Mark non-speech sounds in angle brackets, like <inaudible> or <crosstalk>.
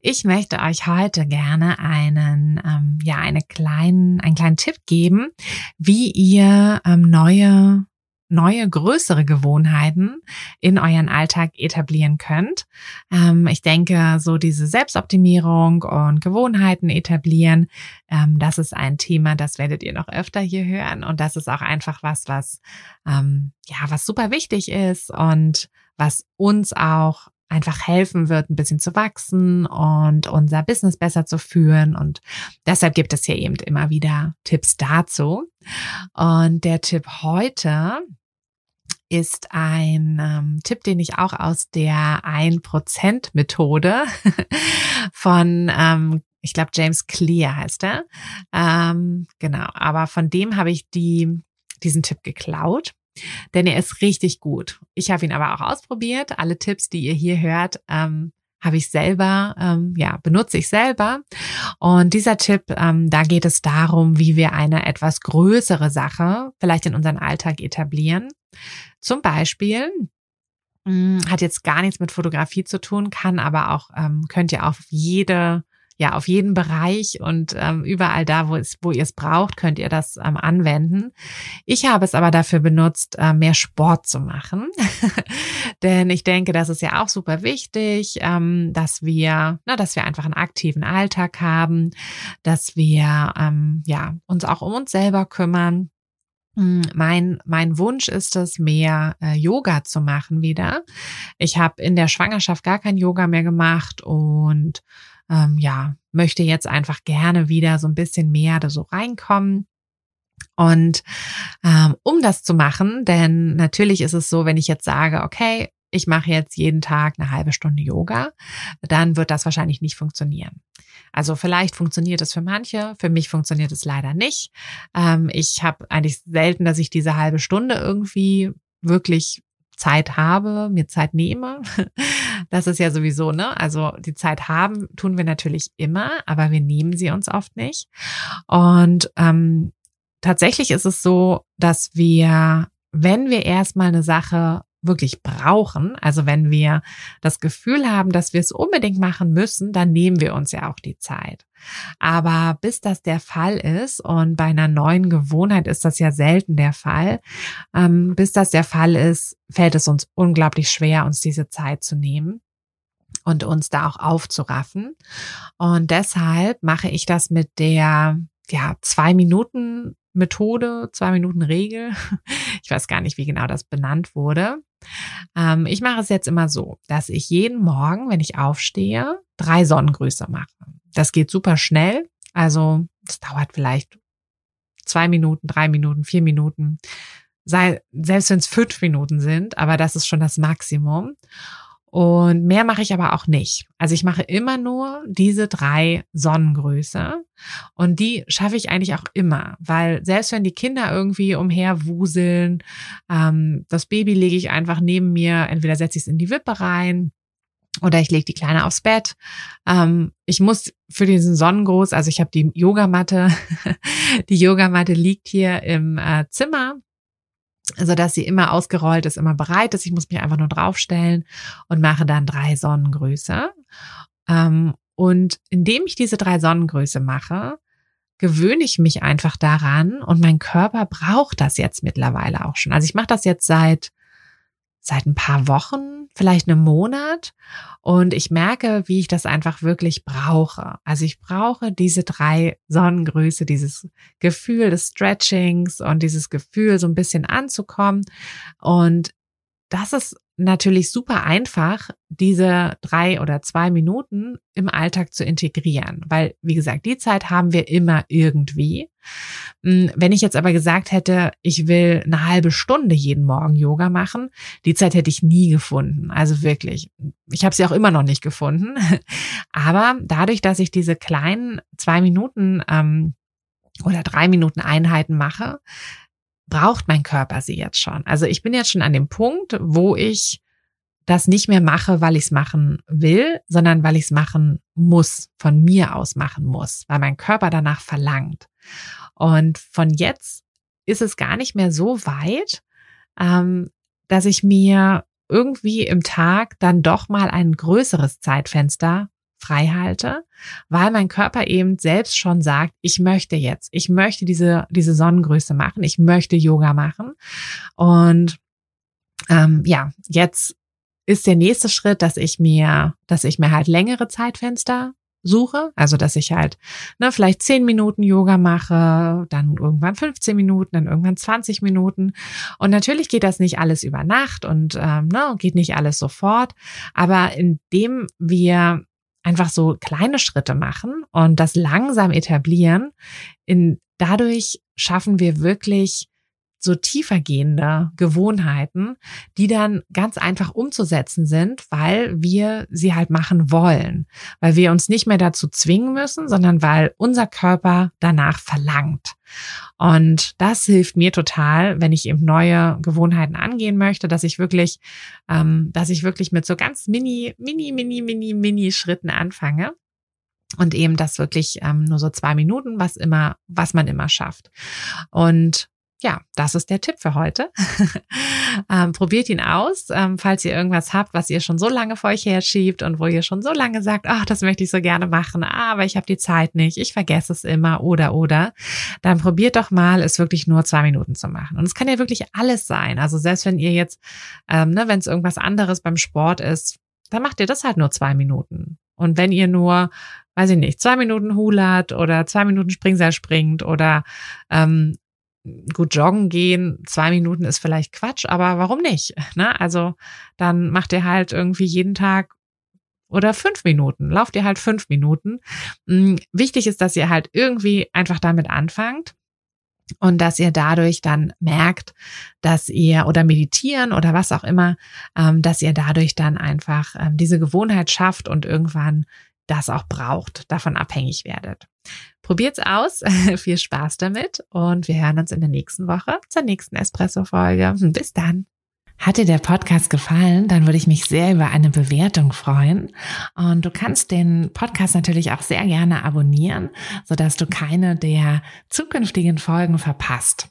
Ich möchte euch heute gerne einen, ähm, ja, eine kleinen, einen kleinen Tipp geben, wie ihr ähm, neue neue, größere Gewohnheiten in euren Alltag etablieren könnt. Ähm, ich denke, so diese Selbstoptimierung und Gewohnheiten etablieren, ähm, das ist ein Thema, das werdet ihr noch öfter hier hören. Und das ist auch einfach was, was, ähm, ja, was super wichtig ist und was uns auch einfach helfen wird, ein bisschen zu wachsen und unser Business besser zu führen. Und deshalb gibt es hier eben immer wieder Tipps dazu. Und der Tipp heute, ist ein ähm, Tipp, den ich auch aus der 1%-Methode <laughs> von, ähm, ich glaube, James Clear heißt er. Ähm, genau, aber von dem habe ich die, diesen Tipp geklaut. Denn er ist richtig gut. Ich habe ihn aber auch ausprobiert. Alle Tipps, die ihr hier hört, ähm, habe ich selber, ähm, ja, benutze ich selber. Und dieser Tipp, ähm, da geht es darum, wie wir eine etwas größere Sache vielleicht in unseren Alltag etablieren. Zum Beispiel mh, hm, hat jetzt gar nichts mit Fotografie zu tun, kann aber auch, ähm, könnt ihr auf jede ja, auf jeden Bereich und ähm, überall da, wo, es, wo ihr es braucht, könnt ihr das ähm, anwenden. Ich habe es aber dafür benutzt, äh, mehr Sport zu machen. <laughs> Denn ich denke, das ist ja auch super wichtig, ähm, dass wir, na, dass wir einfach einen aktiven Alltag haben, dass wir ähm, ja uns auch um uns selber kümmern. Hm, mein, mein Wunsch ist es, mehr äh, Yoga zu machen wieder. Ich habe in der Schwangerschaft gar kein Yoga mehr gemacht und ähm, ja, möchte jetzt einfach gerne wieder so ein bisschen mehr da so reinkommen. Und ähm, um das zu machen, denn natürlich ist es so, wenn ich jetzt sage, okay, ich mache jetzt jeden Tag eine halbe Stunde Yoga, dann wird das wahrscheinlich nicht funktionieren. Also vielleicht funktioniert es für manche, für mich funktioniert es leider nicht. Ähm, ich habe eigentlich selten, dass ich diese halbe Stunde irgendwie wirklich Zeit habe, mir Zeit nehme. <laughs> Das ist ja sowieso, ne? Also die Zeit haben tun wir natürlich immer, aber wir nehmen sie uns oft nicht. Und ähm, tatsächlich ist es so, dass wir, wenn wir erstmal eine Sache wirklich brauchen, also wenn wir das Gefühl haben, dass wir es unbedingt machen müssen, dann nehmen wir uns ja auch die Zeit. Aber bis das der Fall ist, und bei einer neuen Gewohnheit ist das ja selten der Fall, ähm, bis das der Fall ist, fällt es uns unglaublich schwer, uns diese Zeit zu nehmen und uns da auch aufzuraffen. Und deshalb mache ich das mit der ja, zwei Minuten Methode, zwei Minuten Regel. <laughs> Ich weiß gar nicht, wie genau das benannt wurde. Ähm, ich mache es jetzt immer so, dass ich jeden Morgen, wenn ich aufstehe, drei Sonnengrüße mache. Das geht super schnell. Also, das dauert vielleicht zwei Minuten, drei Minuten, vier Minuten. Sei, selbst wenn es fünf Minuten sind, aber das ist schon das Maximum. Und mehr mache ich aber auch nicht. Also ich mache immer nur diese drei Sonnengröße. Und die schaffe ich eigentlich auch immer, weil selbst wenn die Kinder irgendwie umherwuseln, ähm, das Baby lege ich einfach neben mir, entweder setze ich es in die Wippe rein oder ich lege die Kleine aufs Bett. Ähm, ich muss für diesen Sonnengruß, also ich habe die Yogamatte, <laughs> die Yogamatte liegt hier im äh, Zimmer so dass sie immer ausgerollt ist, immer bereit ist. Ich muss mich einfach nur draufstellen und mache dann drei Sonnengrüße. Ähm, und indem ich diese drei Sonnengrüße mache, gewöhne ich mich einfach daran und mein Körper braucht das jetzt mittlerweile auch schon. Also ich mache das jetzt seit seit ein paar Wochen, vielleicht einem Monat. Und ich merke, wie ich das einfach wirklich brauche. Also ich brauche diese drei Sonnengrüße, dieses Gefühl des Stretchings und dieses Gefühl, so ein bisschen anzukommen. Und das ist natürlich super einfach, diese drei oder zwei Minuten im Alltag zu integrieren, weil, wie gesagt, die Zeit haben wir immer irgendwie. Hm, wenn ich jetzt aber gesagt hätte, ich will eine halbe Stunde jeden Morgen Yoga machen, die Zeit hätte ich nie gefunden. Also wirklich, ich habe sie auch immer noch nicht gefunden. <laughs> Aber dadurch, dass ich diese kleinen zwei Minuten ähm, oder drei Minuten Einheiten mache, braucht mein Körper sie jetzt schon. Also ich bin jetzt schon an dem Punkt, wo ich das nicht mehr mache, weil ich es machen will, sondern weil ich es machen muss, von mir aus machen muss, weil mein Körper danach verlangt. Und von jetzt ist es gar nicht mehr so weit, ähm, dass ich mir irgendwie im Tag dann doch mal ein größeres Zeitfenster frei halte, weil mein Körper eben selbst schon sagt, ich möchte jetzt, ich möchte diese, diese Sonnengröße machen, ich möchte Yoga machen. Und ähm, ja, jetzt ist der nächste Schritt, dass ich mir, dass ich mir halt längere Zeitfenster suche, also dass ich halt ne, vielleicht zehn Minuten Yoga mache, dann irgendwann 15 Minuten, dann irgendwann 20 Minuten. Und natürlich geht das nicht alles über Nacht und ähm, ne, geht nicht alles sofort, aber indem wir einfach so kleine Schritte machen und das langsam etablieren, in, dadurch schaffen wir wirklich so tiefergehende Gewohnheiten, die dann ganz einfach umzusetzen sind, weil wir sie halt machen wollen, weil wir uns nicht mehr dazu zwingen müssen, sondern weil unser Körper danach verlangt. Und das hilft mir total, wenn ich eben neue Gewohnheiten angehen möchte, dass ich wirklich, ähm, dass ich wirklich mit so ganz mini, mini, mini, mini, mini Schritten anfange und eben das wirklich ähm, nur so zwei Minuten, was immer, was man immer schafft. Und ja, das ist der Tipp für heute. <laughs> ähm, probiert ihn aus, ähm, falls ihr irgendwas habt, was ihr schon so lange vor euch herschiebt und wo ihr schon so lange sagt, ach, das möchte ich so gerne machen, aber ich habe die Zeit nicht, ich vergesse es immer oder oder, dann probiert doch mal, es wirklich nur zwei Minuten zu machen. Und es kann ja wirklich alles sein. Also selbst wenn ihr jetzt, ähm, ne, wenn es irgendwas anderes beim Sport ist, dann macht ihr das halt nur zwei Minuten. Und wenn ihr nur, weiß ich nicht, zwei Minuten hulat oder zwei Minuten Springseil springt oder ähm, gut joggen gehen, zwei Minuten ist vielleicht Quatsch, aber warum nicht? Ne? Also dann macht ihr halt irgendwie jeden Tag oder fünf Minuten, lauft ihr halt fünf Minuten. Mm, wichtig ist, dass ihr halt irgendwie einfach damit anfangt und dass ihr dadurch dann merkt, dass ihr oder meditieren oder was auch immer, ähm, dass ihr dadurch dann einfach ähm, diese Gewohnheit schafft und irgendwann das auch braucht, davon abhängig werdet. Probiert's aus, <laughs> viel Spaß damit und wir hören uns in der nächsten Woche zur nächsten Espresso-Folge. Bis dann. Hat dir der Podcast gefallen, dann würde ich mich sehr über eine Bewertung freuen. Und du kannst den Podcast natürlich auch sehr gerne abonnieren, sodass du keine der zukünftigen Folgen verpasst.